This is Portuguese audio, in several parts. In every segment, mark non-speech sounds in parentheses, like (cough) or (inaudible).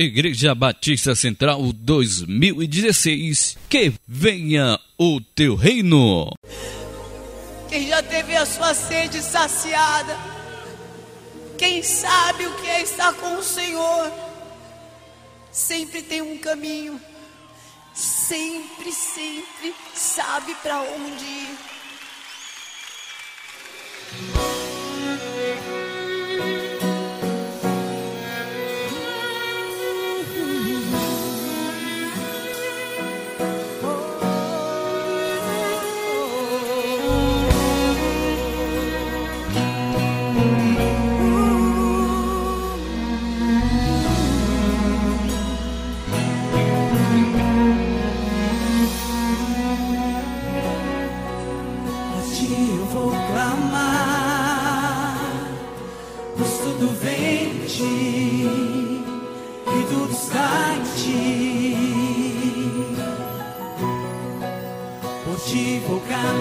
Igreja Batista Central 2016, que venha o teu reino. Quem já teve a sua sede saciada, quem sabe o que é estar com o Senhor, sempre tem um caminho, sempre, sempre sabe para onde ir.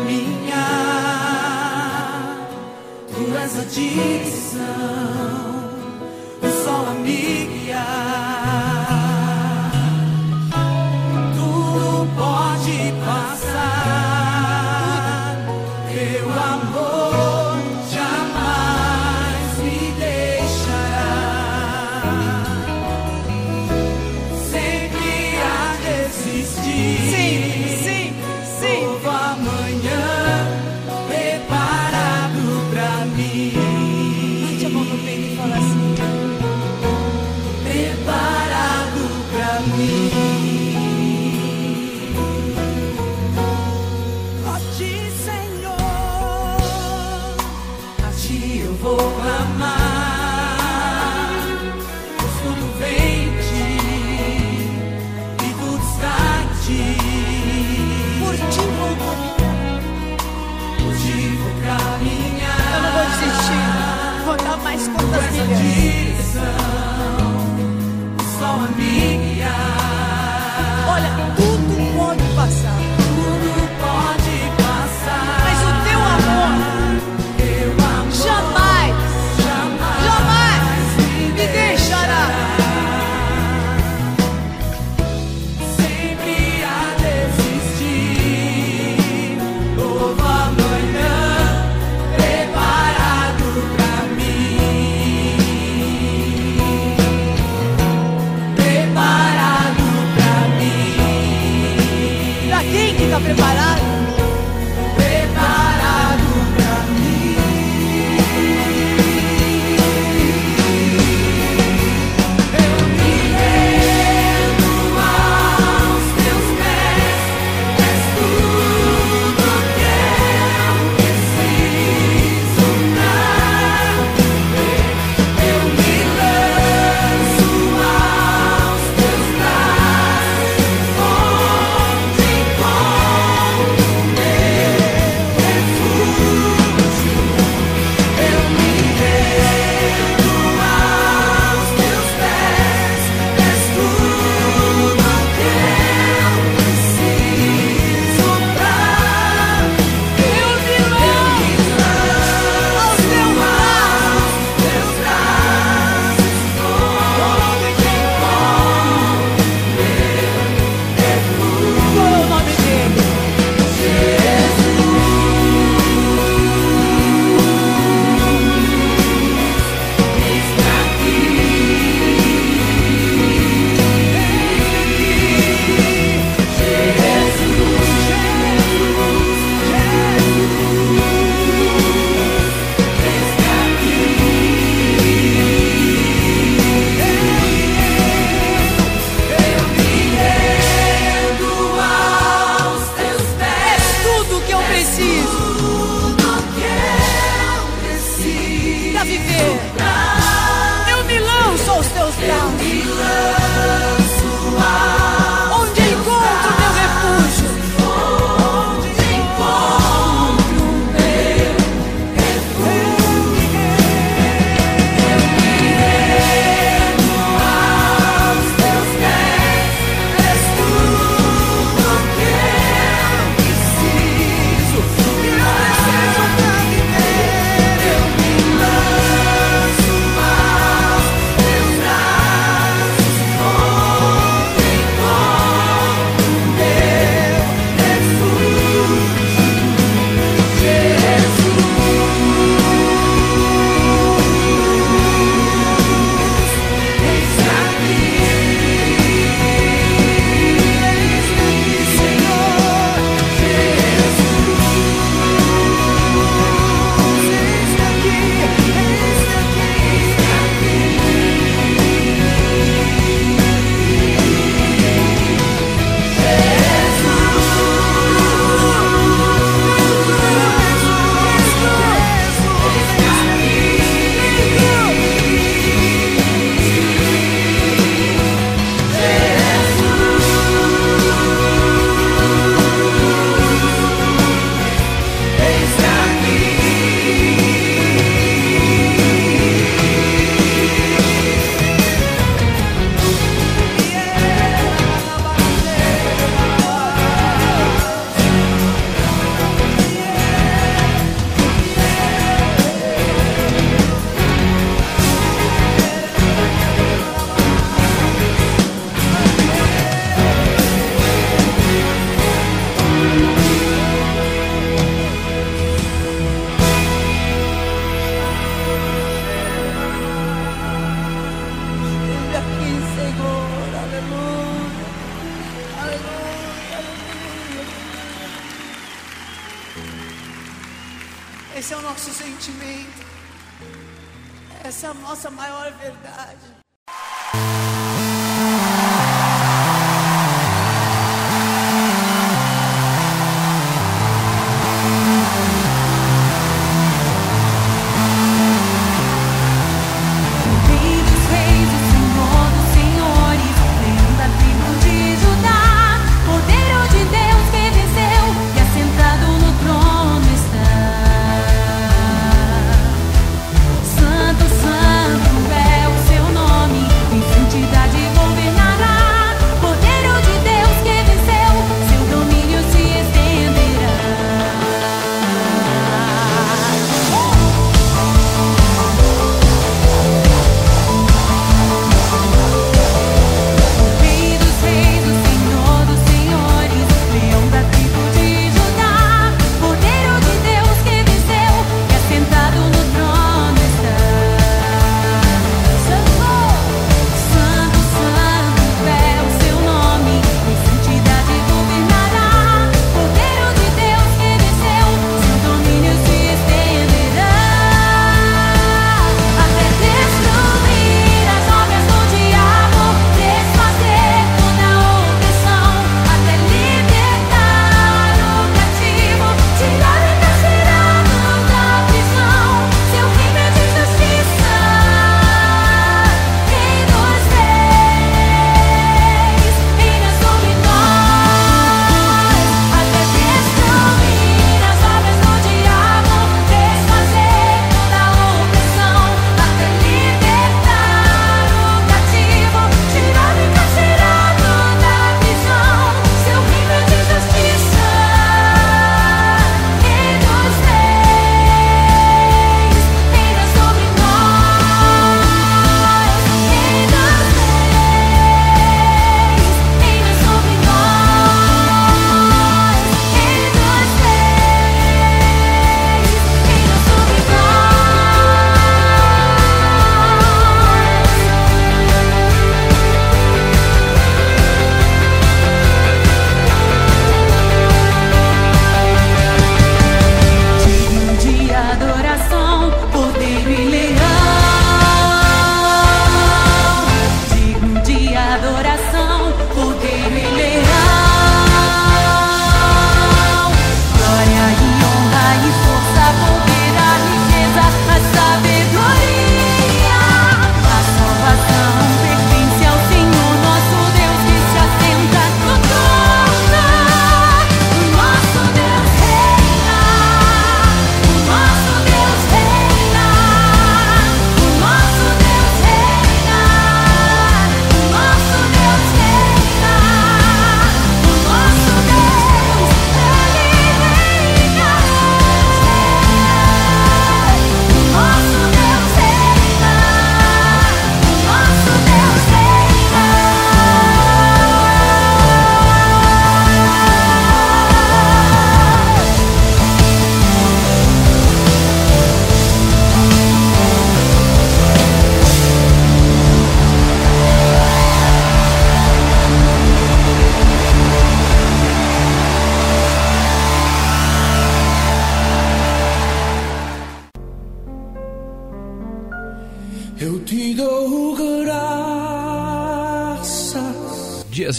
Minha, tu és a direção. preparado?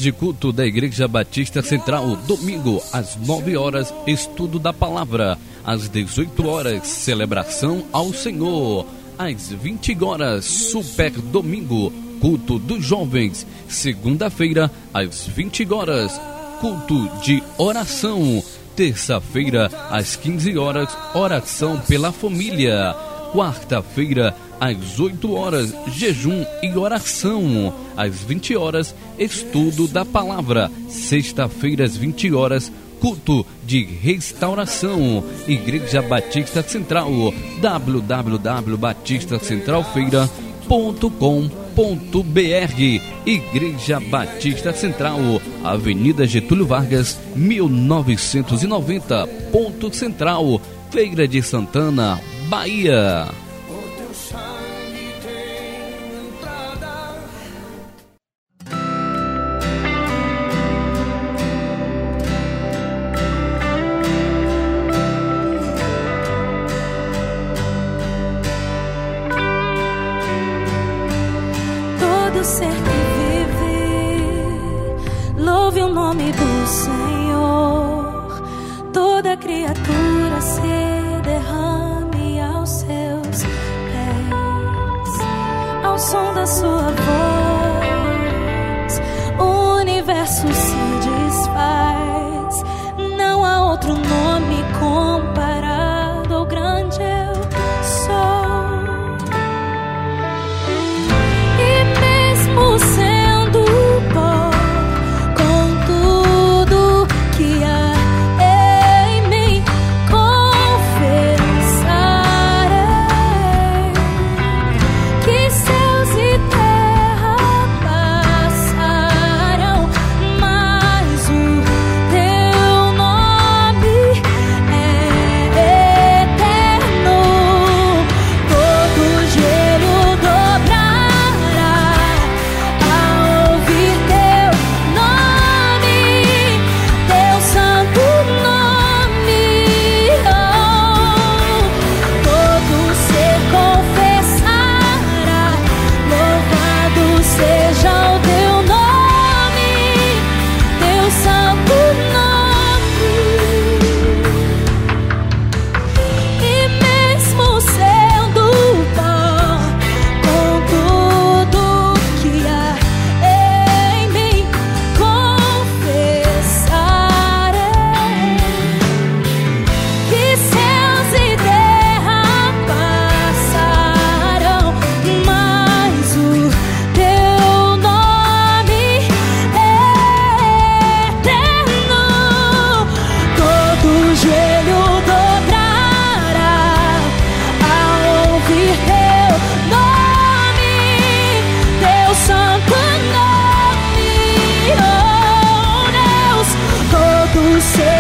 De culto da Igreja Batista Central, domingo às 9 horas, estudo da palavra, às 18 horas, celebração ao Senhor, às 20 horas, super domingo, culto dos jovens, segunda-feira, às 20 horas, culto de oração, terça-feira, às 15 horas, oração pela família, quarta-feira, às 8 horas, jejum e oração. Às 20 horas, estudo da palavra. Sexta-feira, às 20 horas, culto de restauração. Igreja Batista Central. www.batistacentralfeira.com.br Igreja Batista Central, Avenida Getúlio Vargas, 1990, Ponto Central, Feira de Santana, Bahia. say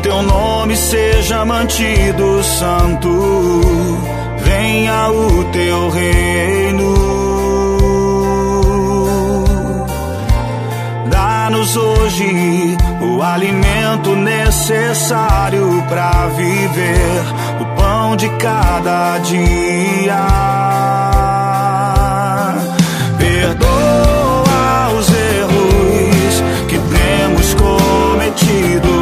teu nome seja mantido santo, venha o teu reino. Dá-nos hoje o alimento necessário para viver, o pão de cada dia. Perdoa os erros que temos cometido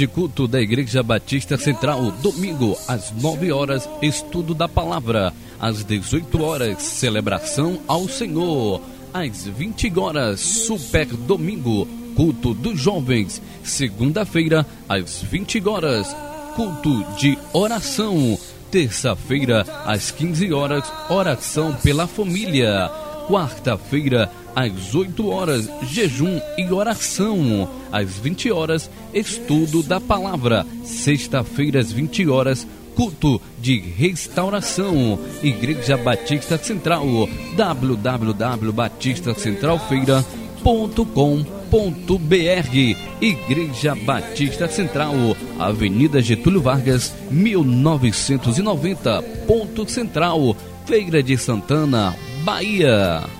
de culto da Igreja Batista Central, domingo às 9 horas, estudo da palavra, às 18 horas, celebração ao Senhor, às 20 horas, super domingo, culto dos jovens, segunda-feira, às 20 horas, culto de oração, terça-feira, às 15 horas, oração pela família. Quarta-feira, às 8 horas, jejum e oração. Às 20 horas, estudo da palavra. Sexta-feira, às 20 horas, culto de restauração. Igreja Batista Central. www.batistacentralfeira.com.br Igreja Batista Central, Avenida Getúlio Vargas, 1990, Ponto Central, Feira de Santana, Bahia.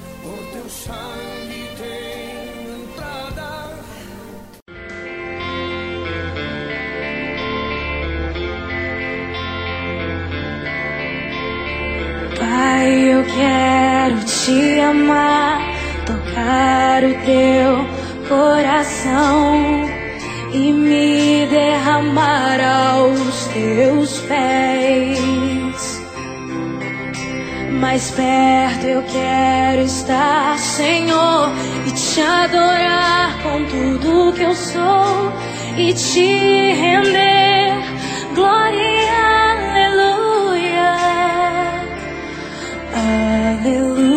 Tocar o teu coração e me derramar aos teus pés. Mais perto eu quero estar, Senhor, e te adorar com tudo que eu sou e te render glória, aleluia. Aleluia,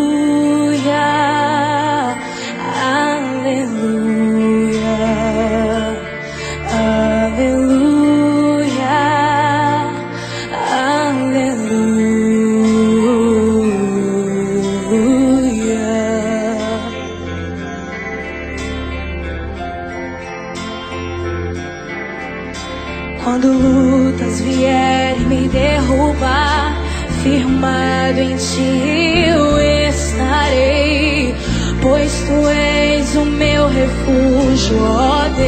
em ti eu estarei, pois tu és o meu refúgio, ó Deus.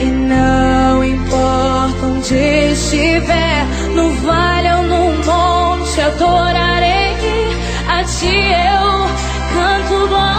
E não importa onde estiver, no vale ou no monte, adorarei a ti eu canto glória,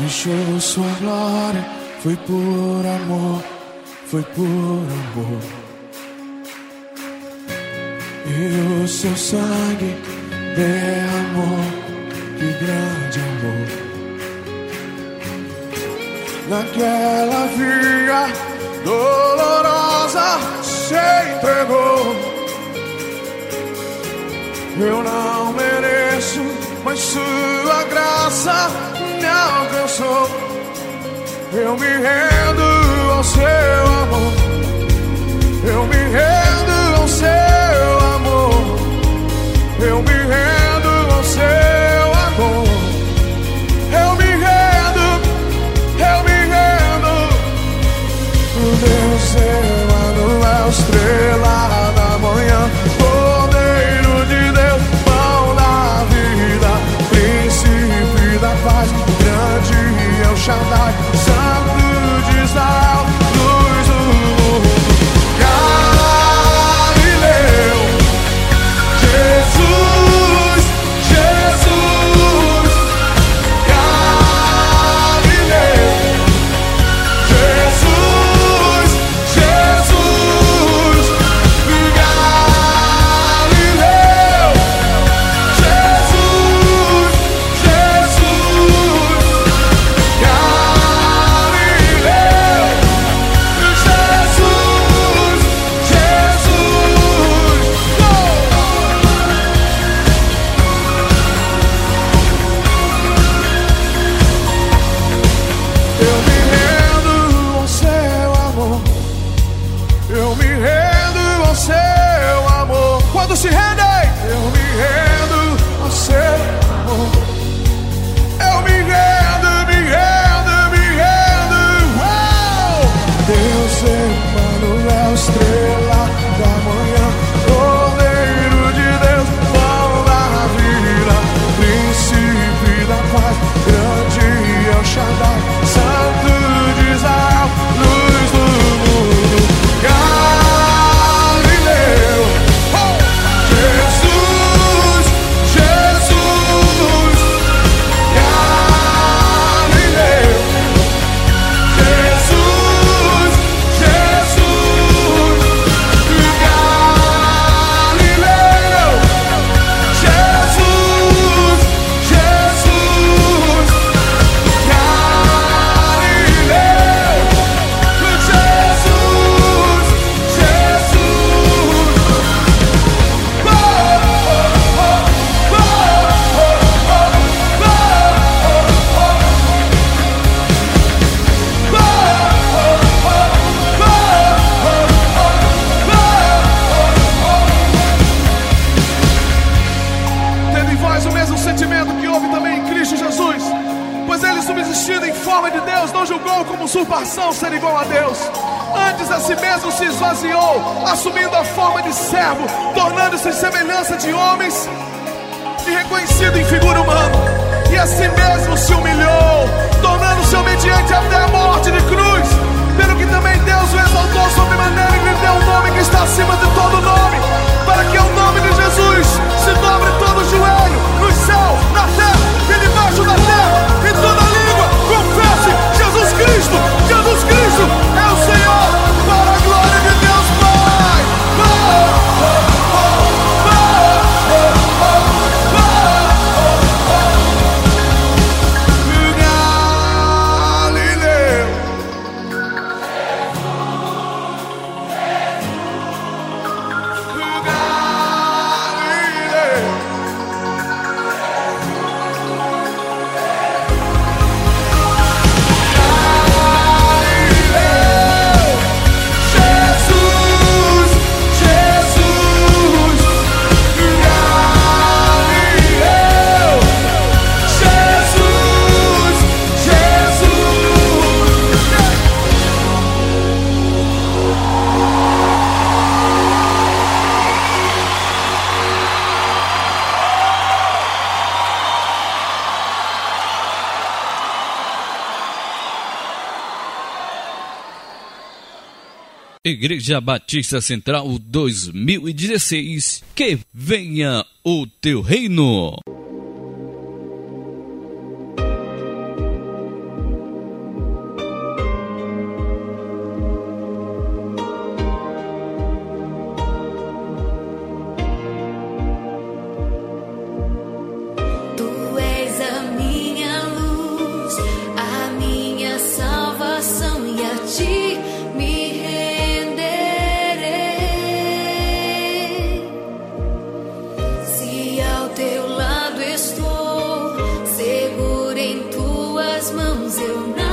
deixou sua glória, foi por amor, foi por amor. E o seu sangue derramou, que grande amor. Naquela via dolorosa se entregou. Eu não mereço, mas sua graça me alcançou. Eu me rendo ao seu amor. Eu me rendo ao seu amor. Eu me rendo. Igreja Batista Central 2016. Que venha o teu reino. mãos eu não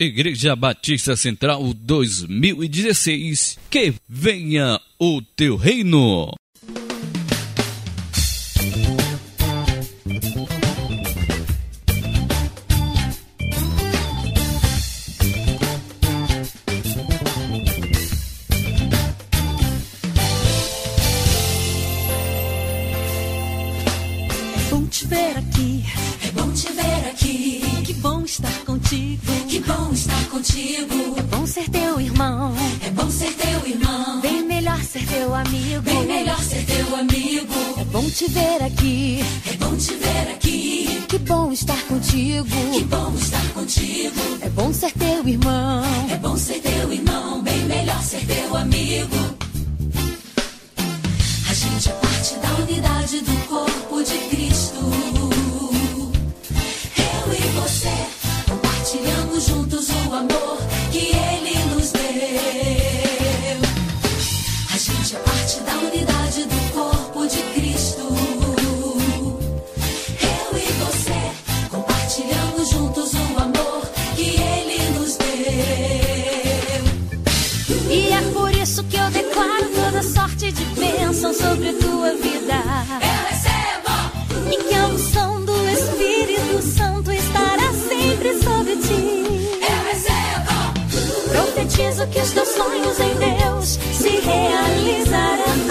Igreja Batista Central 2016, que venha o teu reino. amigo. Bem melhor ser teu amigo. É bom te ver aqui. É bom te ver aqui. Que bom estar contigo. Que bom estar contigo. É bom ser teu irmão. É bom ser teu irmão. Bem melhor ser teu amigo. A gente é parte da unidade do corpo de Cristo. certeza que os teus sonhos em Deus se realizarão.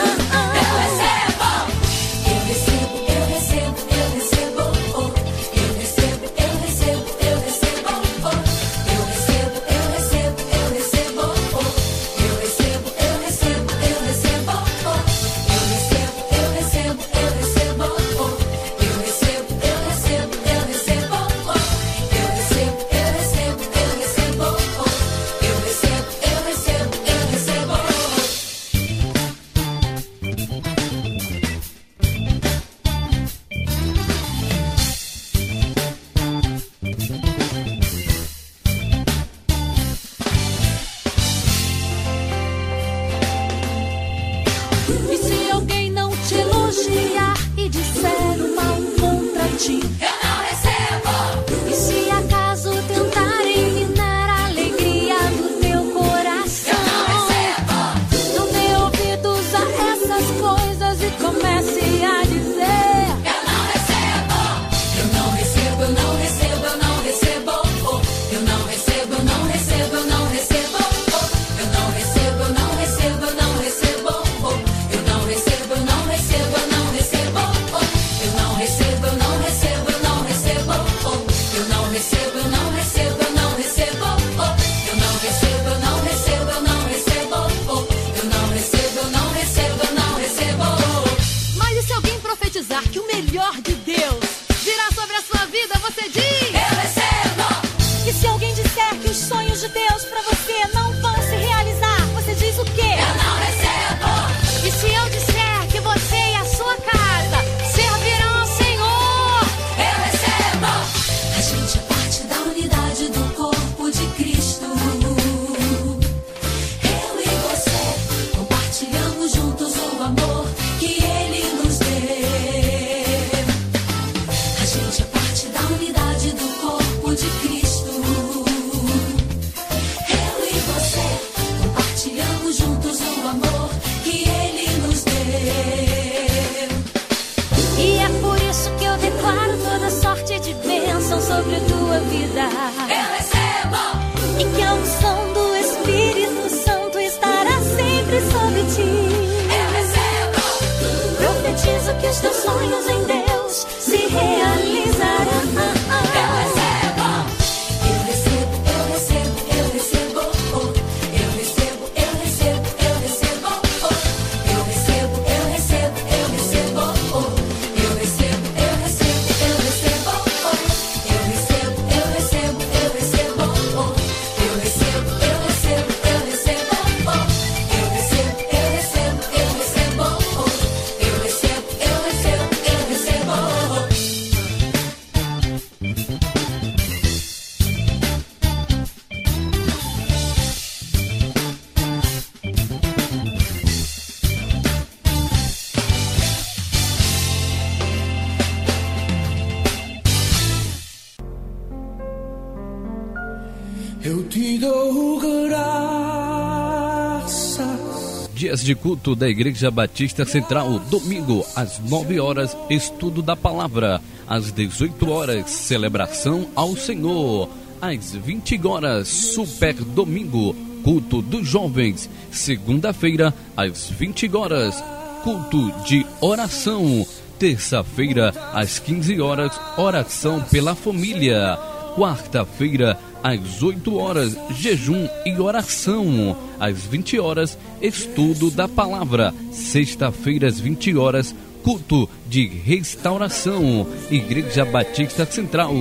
horas de culto da Igreja Batista Central, domingo às 9 horas, estudo da palavra, às 18 horas, celebração ao Senhor, às 20 horas, super domingo, culto dos jovens, segunda-feira, às 20 horas, culto de oração, terça-feira, às 15 horas, oração pela família, quarta-feira, às 8 horas, jejum e oração. Às 20 horas, estudo da palavra. Sexta-feira, às 20 horas, culto de restauração. Igreja Batista Central,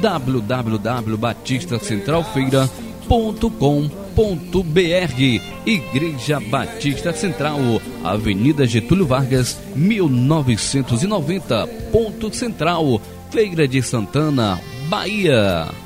www.batistacentralfeira.com.br Igreja Batista Central, Avenida Getúlio Vargas, 1990, Ponto Central, Feira de Santana, Bahia.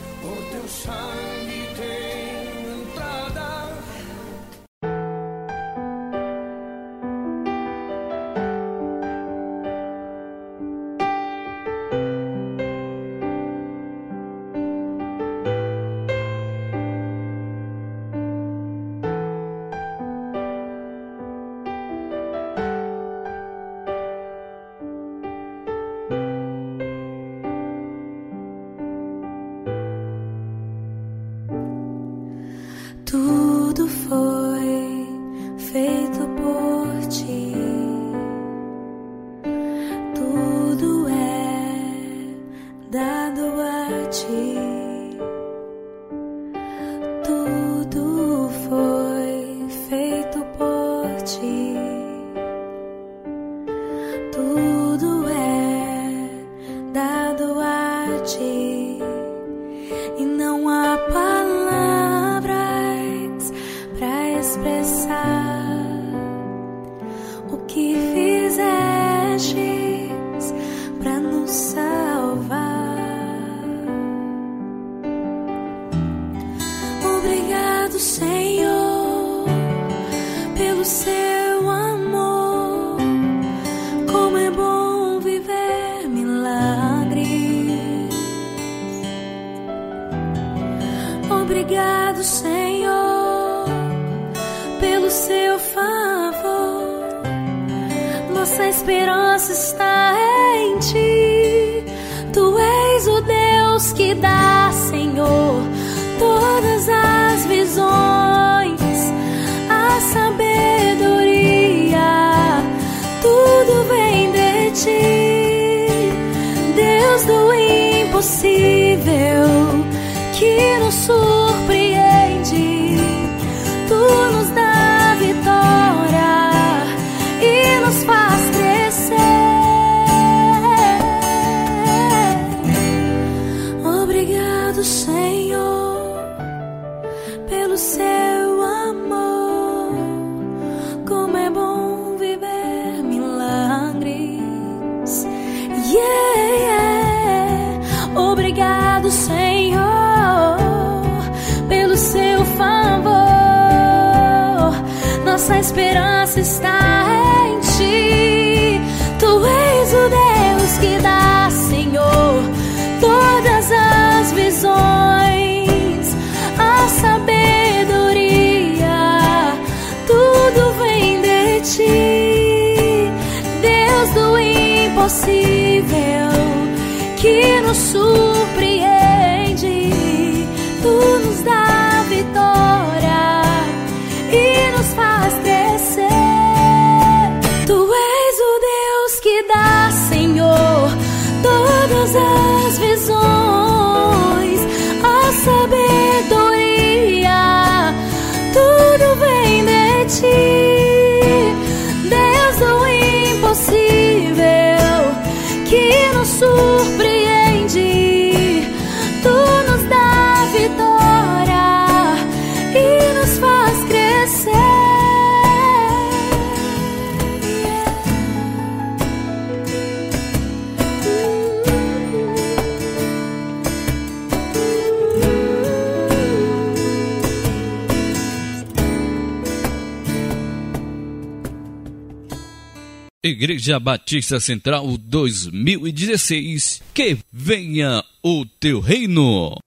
Igreja Batista Central 2016. Que venha o teu reino.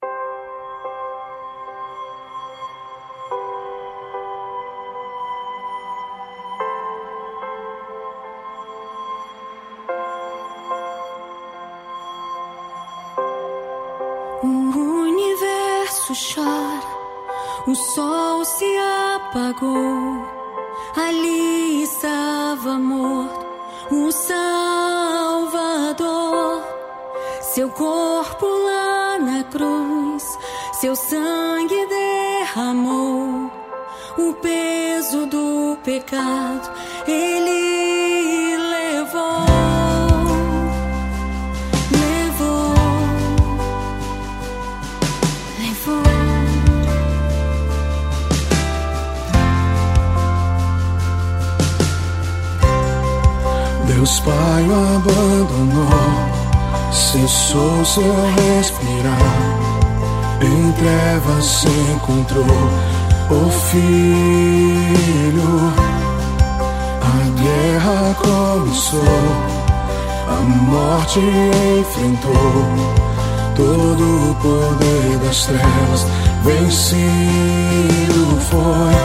Deus Pai o abandonou, cessou seu respirar. Em trevas se encontrou o Filho. A guerra começou, a morte enfrentou. Todo o poder das trevas vencido foi.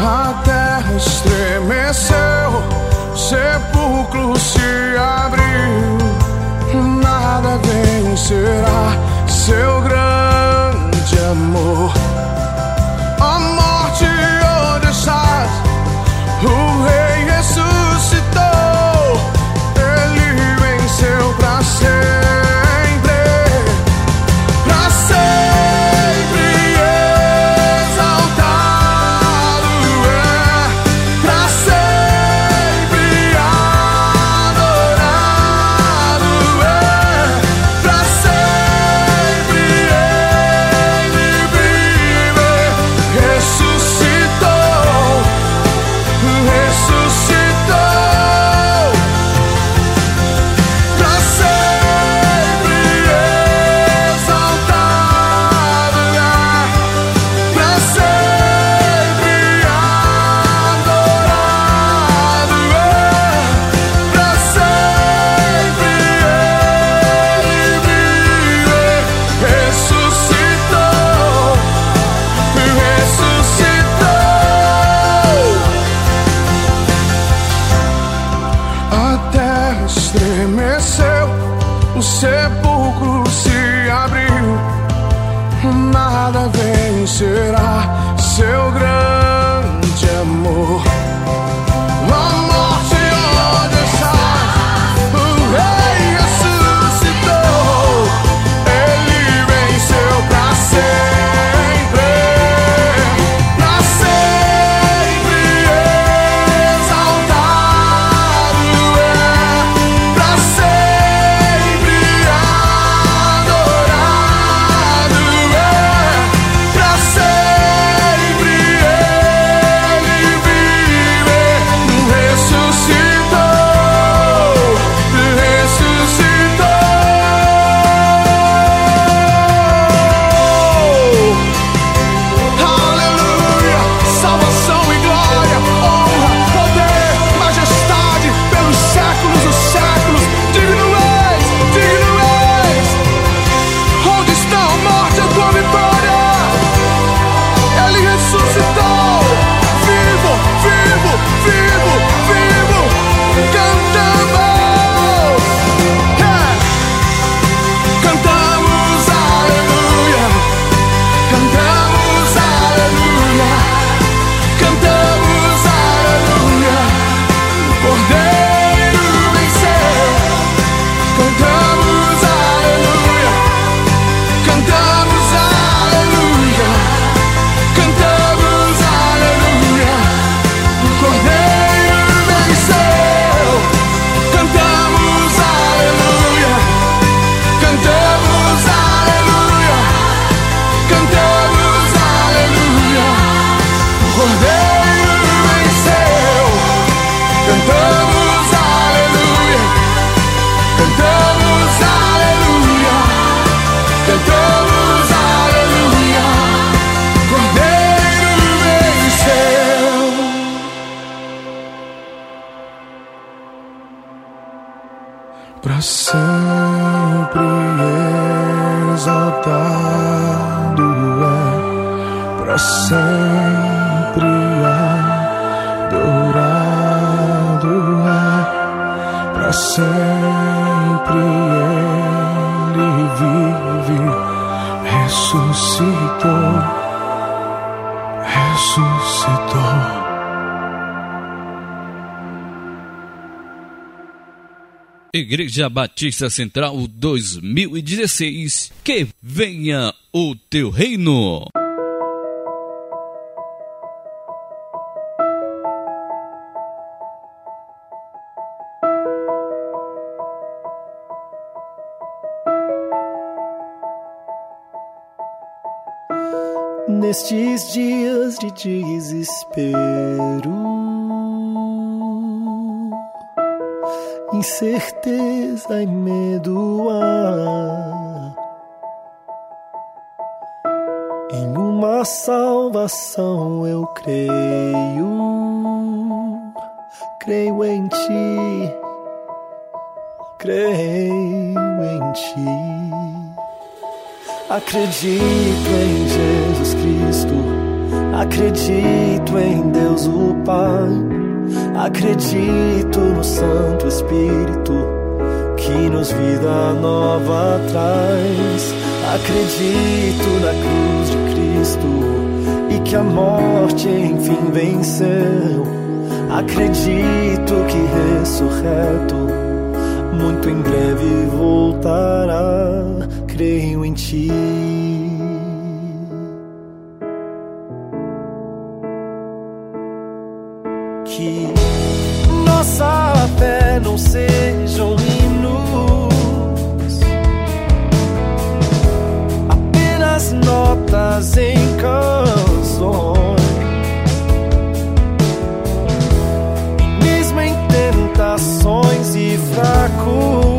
A terra estremeceu, sepulcro se abriu. Nada vencerá seu grande amor. A morte onde estás, o rei Igreja Batista Central 2016. Que venha o teu reino. Nestes dias de desespero, incerteza e medo há. Em uma salvação eu creio, creio em ti, creio em ti. Acredito em Jesus Cristo, acredito em Deus o Pai, acredito no Santo Espírito que nos vida nova traz. Acredito na cruz de Cristo e que a morte enfim venceu. Acredito que ressurreto muito em breve voltará. Creio em ti. Tentações e fraco,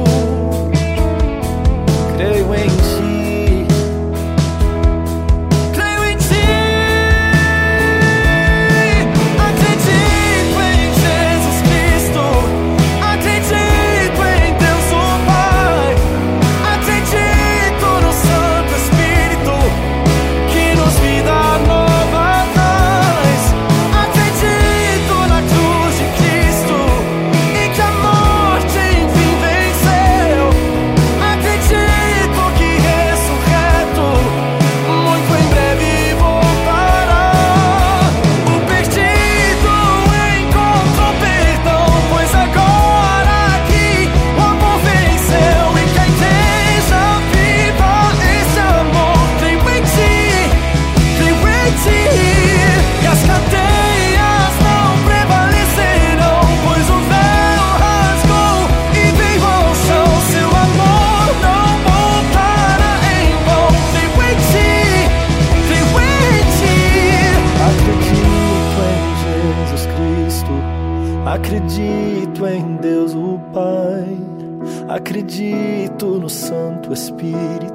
Acredito no Santo Espírito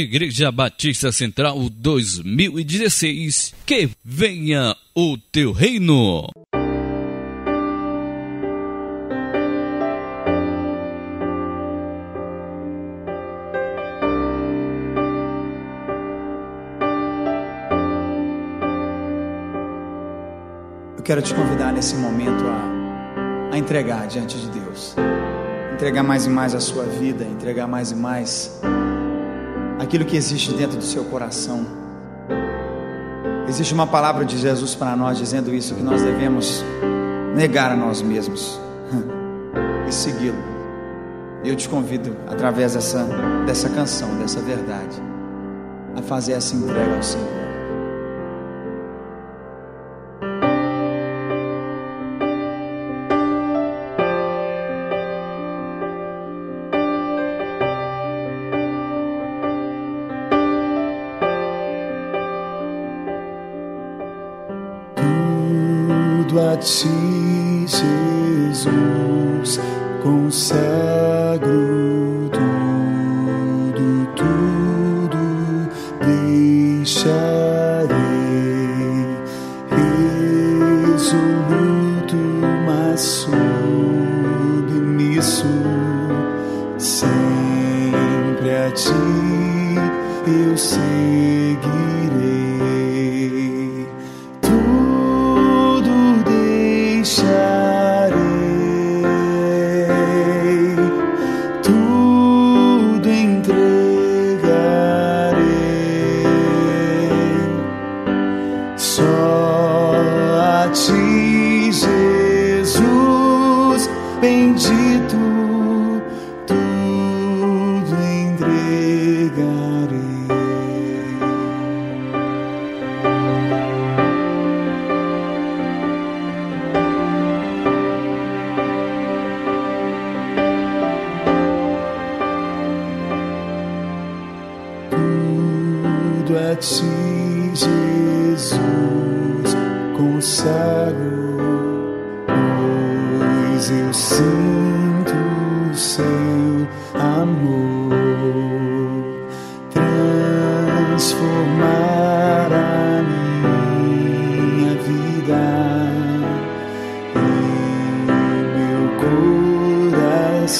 Igreja Batista Central 2016. Que venha o teu reino. Eu quero te convidar nesse momento a, a entregar diante de Deus. Entregar mais e mais a sua vida, entregar mais e mais aquilo que existe dentro do seu coração. Existe uma palavra de Jesus para nós dizendo isso, que nós devemos negar a nós mesmos (laughs) e segui-lo. Eu te convido, através dessa, dessa canção, dessa verdade, a fazer essa entrega ao Senhor. Tudo a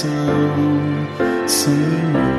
coração, Senhor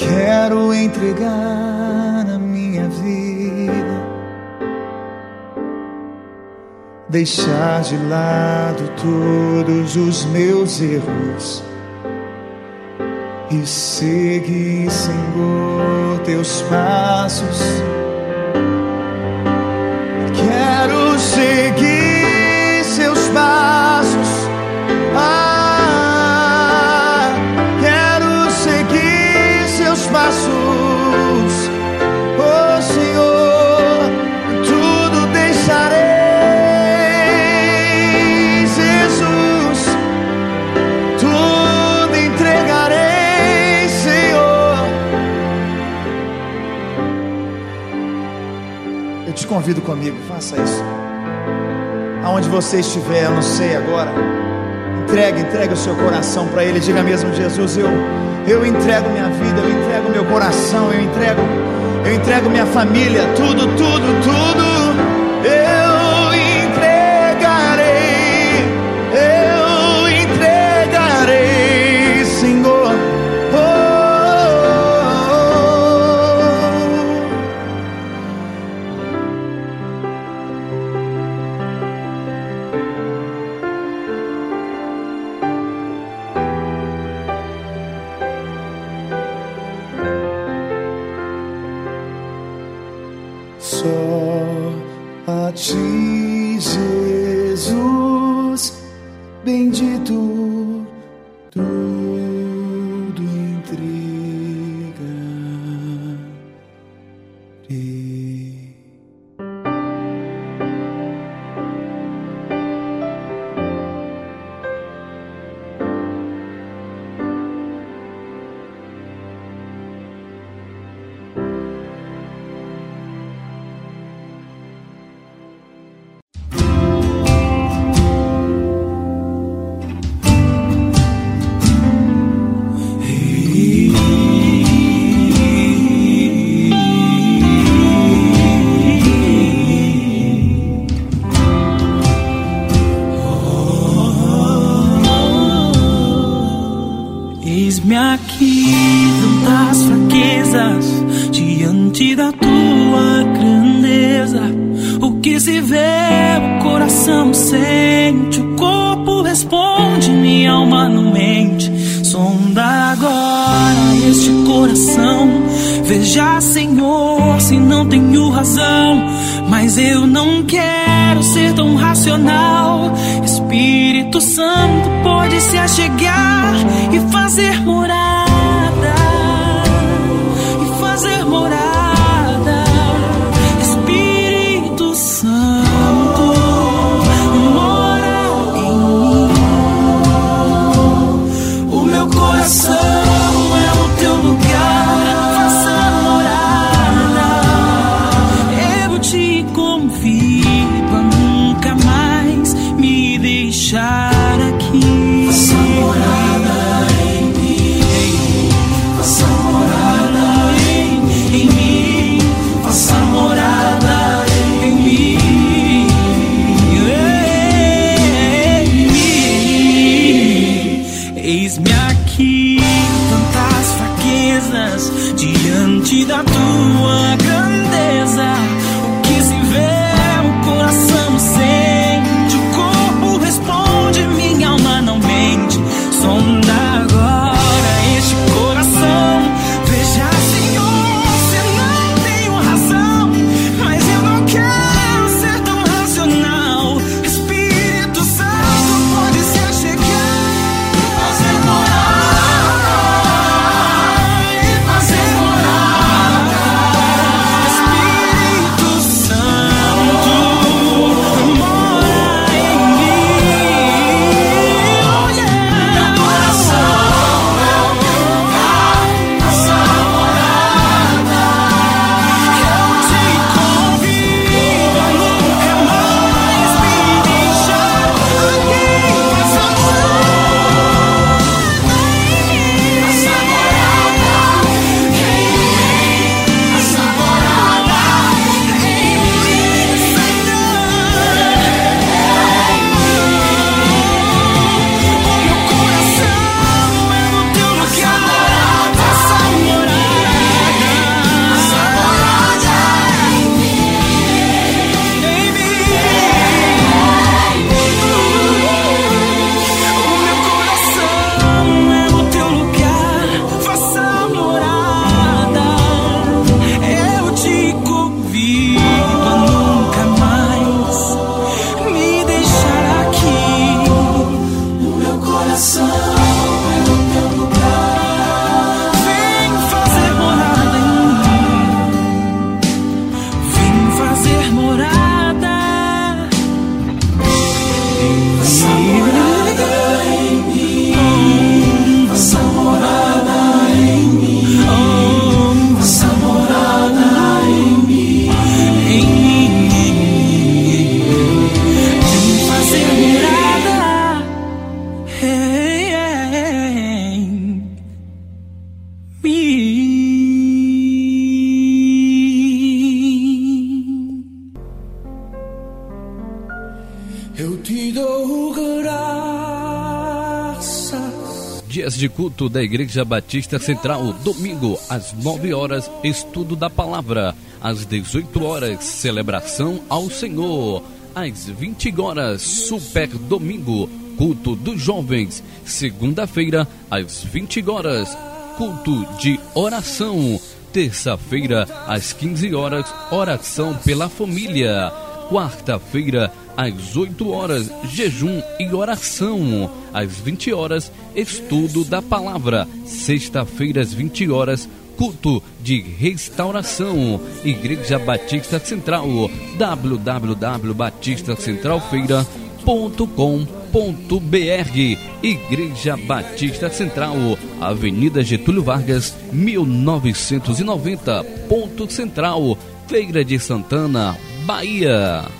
Quero entregar a minha vida. Deixar de lado todos os meus erros e seguir, Senhor, teus passos. Quero seguir convido comigo, faça isso. Aonde você estiver, eu não sei agora. Entregue, entregue o seu coração para Ele. Diga mesmo, Jesus, eu, eu entrego minha vida, eu entrego meu coração, eu entrego, eu entrego minha família, tudo, tudo, tudo. Este coração. Veja, Senhor, se não tenho razão, mas eu não quero ser tão racional. Espírito Santo pode se achegar e fazer morada. Culto da Igreja Batista Central, domingo às 9 horas, estudo da palavra, às 18 horas, celebração ao Senhor, às 20 horas, super domingo, culto dos jovens, segunda-feira, às 20 horas, culto de oração, terça-feira, às 15 horas, oração pela família. Quarta-feira, às 8 horas, jejum e oração. Às 20 horas, estudo da palavra. Sexta-feira, às 20 horas, culto de restauração. Igreja Batista Central. www.batistacentralfeira.com.br Igreja Batista Central, Avenida Getúlio Vargas, 1990, Ponto Central, Feira de Santana, Bahia.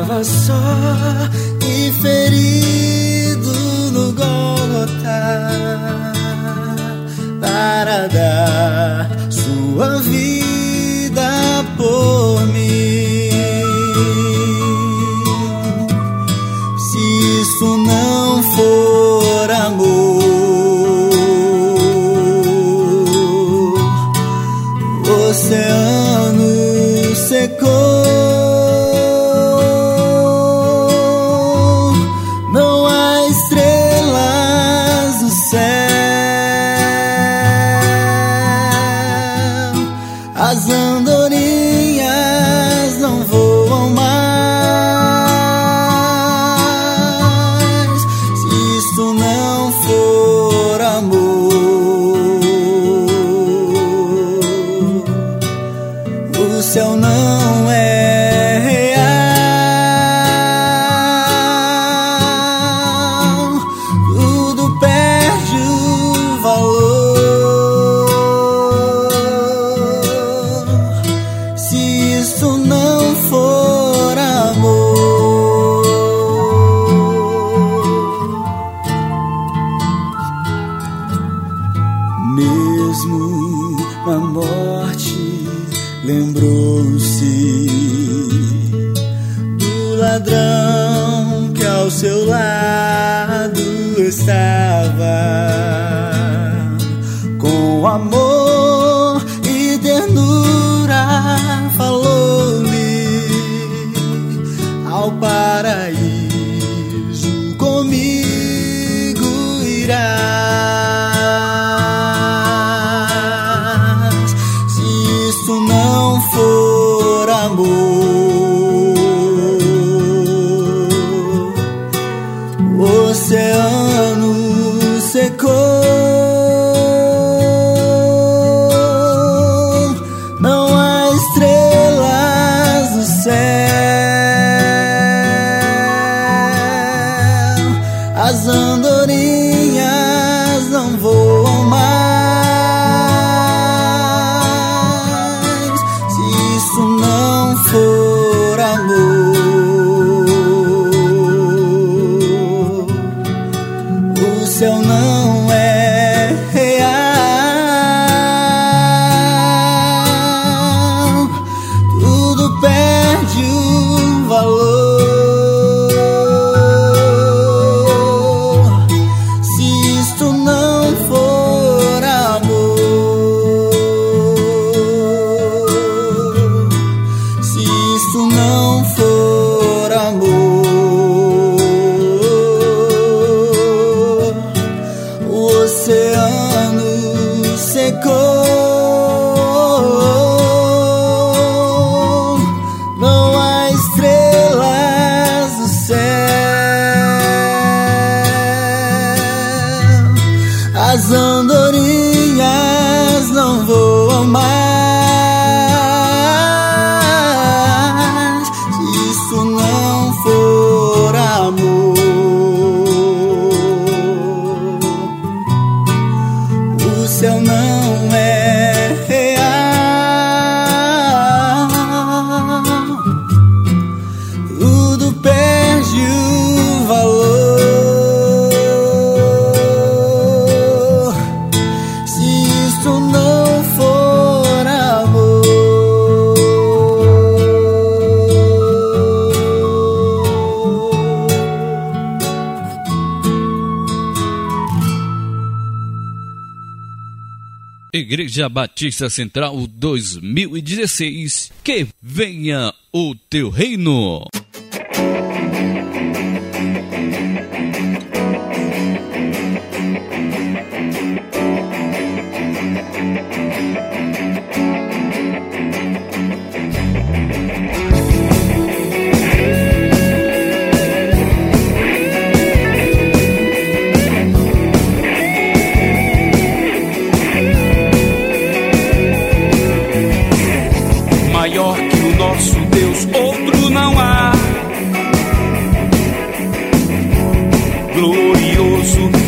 Estava só e ferido no Gólgota para dar vazando Igreja Batista Central 2016. Que venha o teu reino.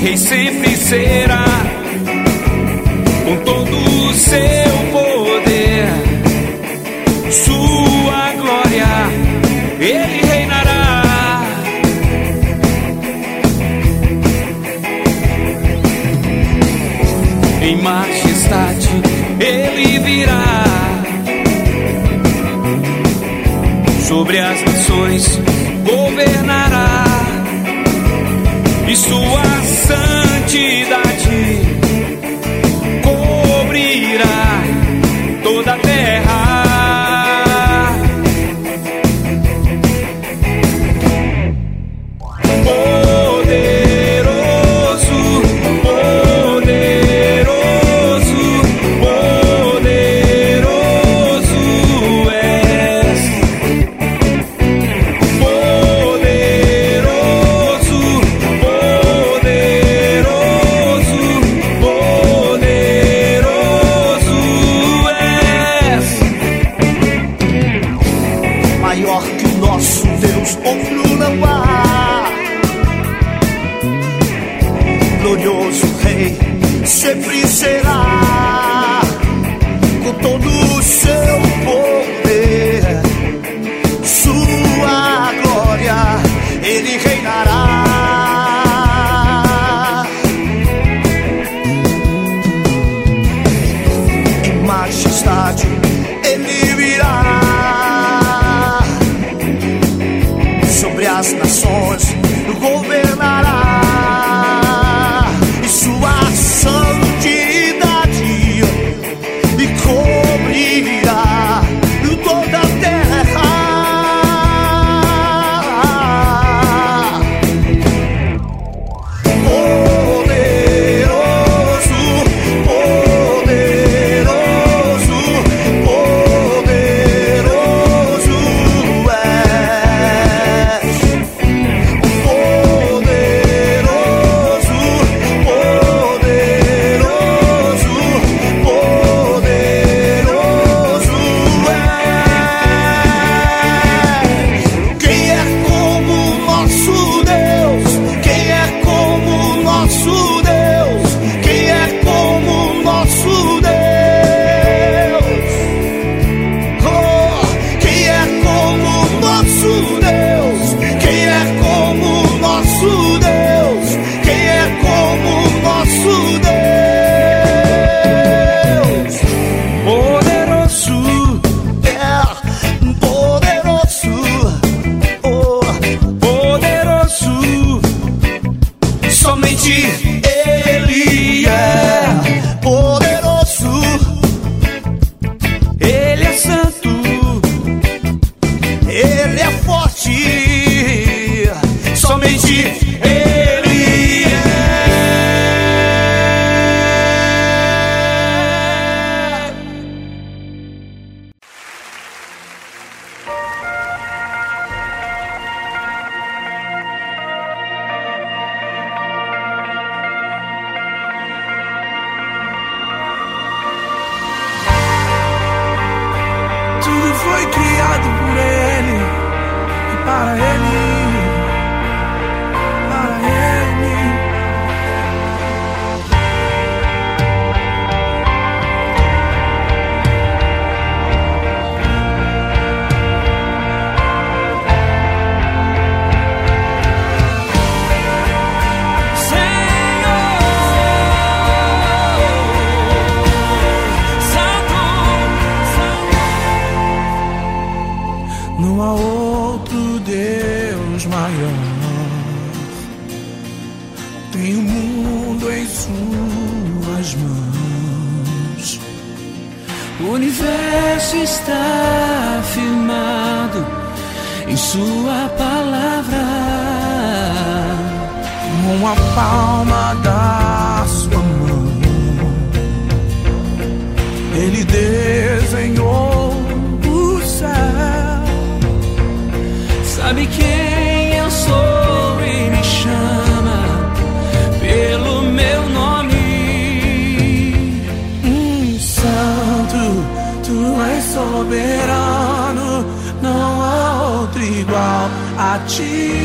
Recife será com todo o seu poder, sua glória, ele reinará. Em majestade, ele virá sobre as nações time. glorioso Rei sempre será com todo o seu palma da sua mão. Ele desenhou o céu. Sabe quem eu sou e me chama pelo meu nome. Hum, santo, tu és soberano, não há outro igual a ti.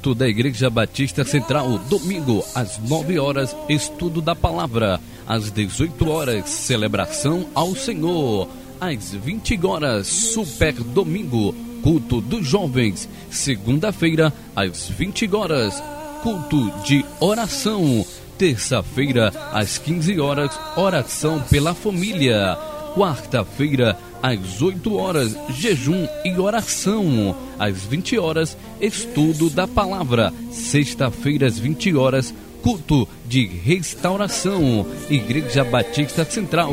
culto da Igreja Batista Central, domingo às 9 horas, estudo da palavra, às 18 horas, celebração ao Senhor, às 20 horas, super domingo, culto dos jovens, segunda-feira, às 20 horas, culto de oração, terça-feira, às 15 horas, oração pela família, quarta-feira, às 8 horas, jejum e oração. Às 20 horas, estudo da palavra, sexta-feira às 20 horas, culto de restauração, Igreja Batista Central,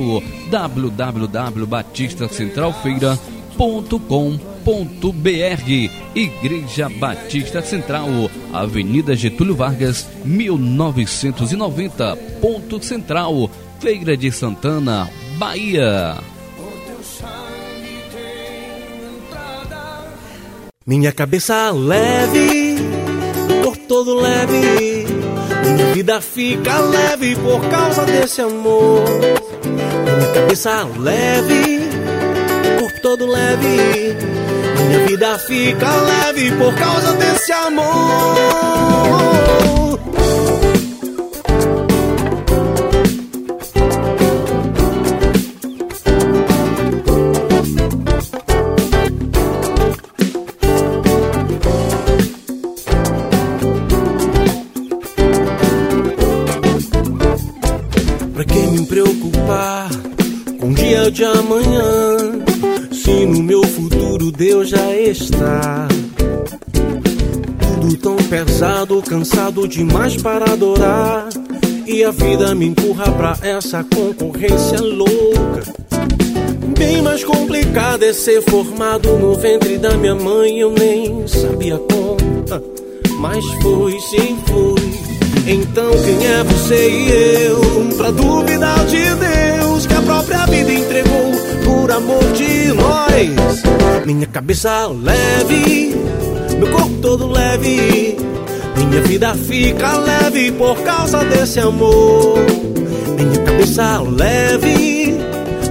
www.batistacentralfeira.com.br, Igreja Batista Central, Avenida Getúlio Vargas, 1990, Ponto Central, Feira de Santana, Bahia. Minha cabeça leve, por todo leve. Minha vida fica leve por causa desse amor. Minha cabeça leve, por todo leve. Minha vida fica leve por causa desse amor. De amanhã? Se no meu futuro Deus já está. Tudo tão pesado, cansado demais para adorar. E a vida me empurra pra essa concorrência louca. Bem mais complicado é ser formado no ventre da minha mãe. Eu nem sabia como, mas foi, sim foi. Então quem é você e eu pra duvidar de Deus própria vida entregou por amor de nós? Minha cabeça leve, meu corpo todo leve. Minha vida fica leve por causa desse amor. Minha cabeça leve,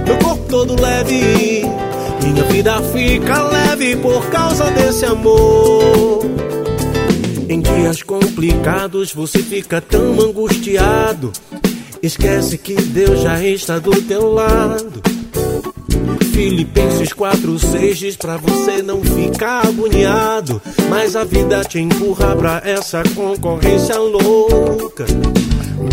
meu corpo todo leve. Minha vida fica leve por causa desse amor. Em dias complicados você fica tão angustiado. Esquece que Deus já está do teu lado. Filipenses 4,6 diz pra você não ficar agoniado. Mas a vida te empurra pra essa concorrência louca.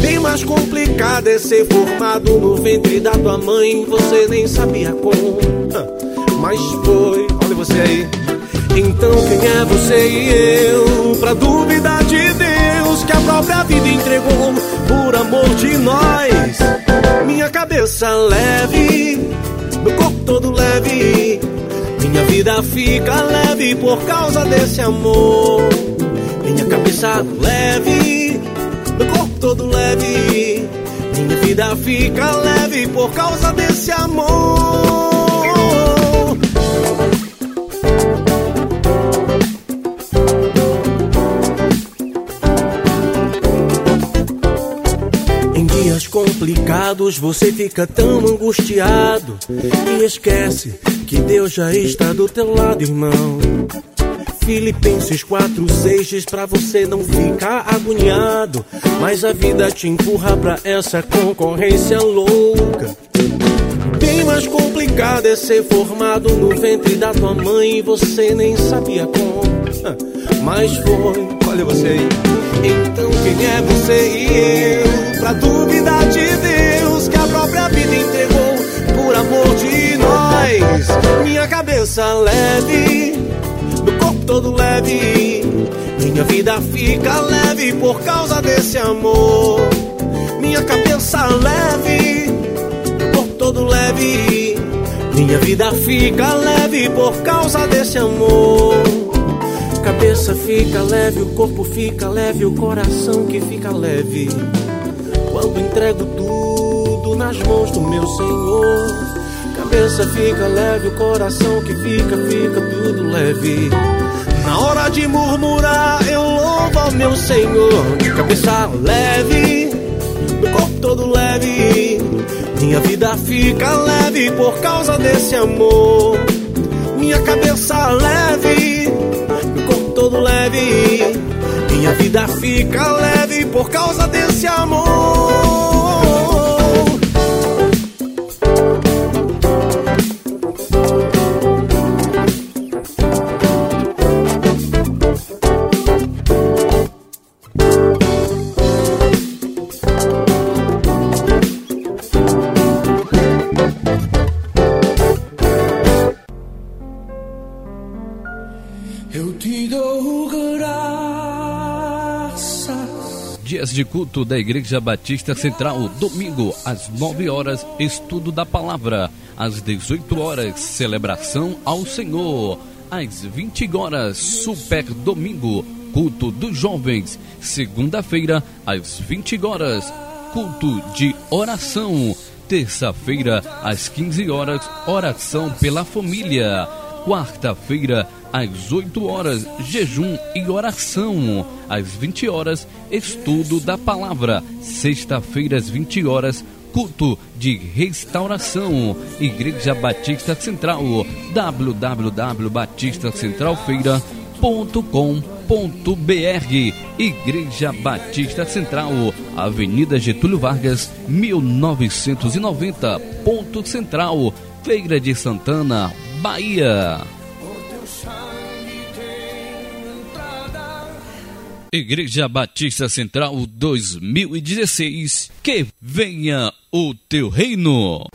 Bem mais complicado é ser formado no ventre da tua mãe. Você nem sabia como, mas foi. Olha você aí. Então quem é você e eu pra duvidar de Deus que a própria vida entregou por amor de nós? Minha cabeça leve, meu corpo todo leve, minha vida fica leve por causa desse amor. Minha cabeça leve, meu corpo todo leve, minha vida fica leve por causa desse amor. Complicados você fica tão angustiado e esquece que Deus já está do teu lado, irmão. Filipenses 4,6 diz pra você não ficar agoniado, mas a vida te empurra pra essa concorrência louca. Bem mais complicado é ser formado no ventre da tua mãe e você nem sabia como, (laughs) mas foi. Olha você aí. Então quem é você e eu pra duvidar de Deus que a própria vida entregou por amor de nós? Minha cabeça leve, meu corpo todo leve, minha vida fica leve por causa desse amor. Minha cabeça leve, todo leve, minha vida fica leve por causa desse amor. Cabeça fica leve, o corpo fica leve, o coração que fica leve. Quando entrego tudo nas mãos do meu Senhor. Cabeça fica leve, o coração que fica, fica tudo leve. Na hora de murmurar, eu louvo ao meu Senhor. Cabeça leve, leve. Minha vida fica leve por causa desse amor. Minha cabeça leve, meu corpo todo leve. Minha vida fica leve por causa desse amor. Dias de culto da Igreja Batista Central, domingo às 9 horas, estudo da palavra, às 18 horas, celebração ao Senhor, às 20 horas, super domingo, culto dos jovens, segunda-feira, às 20 horas, culto de oração, terça-feira, às 15 horas, oração pela família, quarta-feira, às 8 horas, jejum e oração. Às 20 horas, estudo da palavra. Sexta-feira, às 20 horas, culto de restauração. Igreja Batista Central, www.batistacentralfeira.com.br Igreja Batista Central, Avenida Getúlio Vargas, 1990, Ponto Central, Feira de Santana, Bahia. Igreja Batista Central 2016. Que venha o teu reino.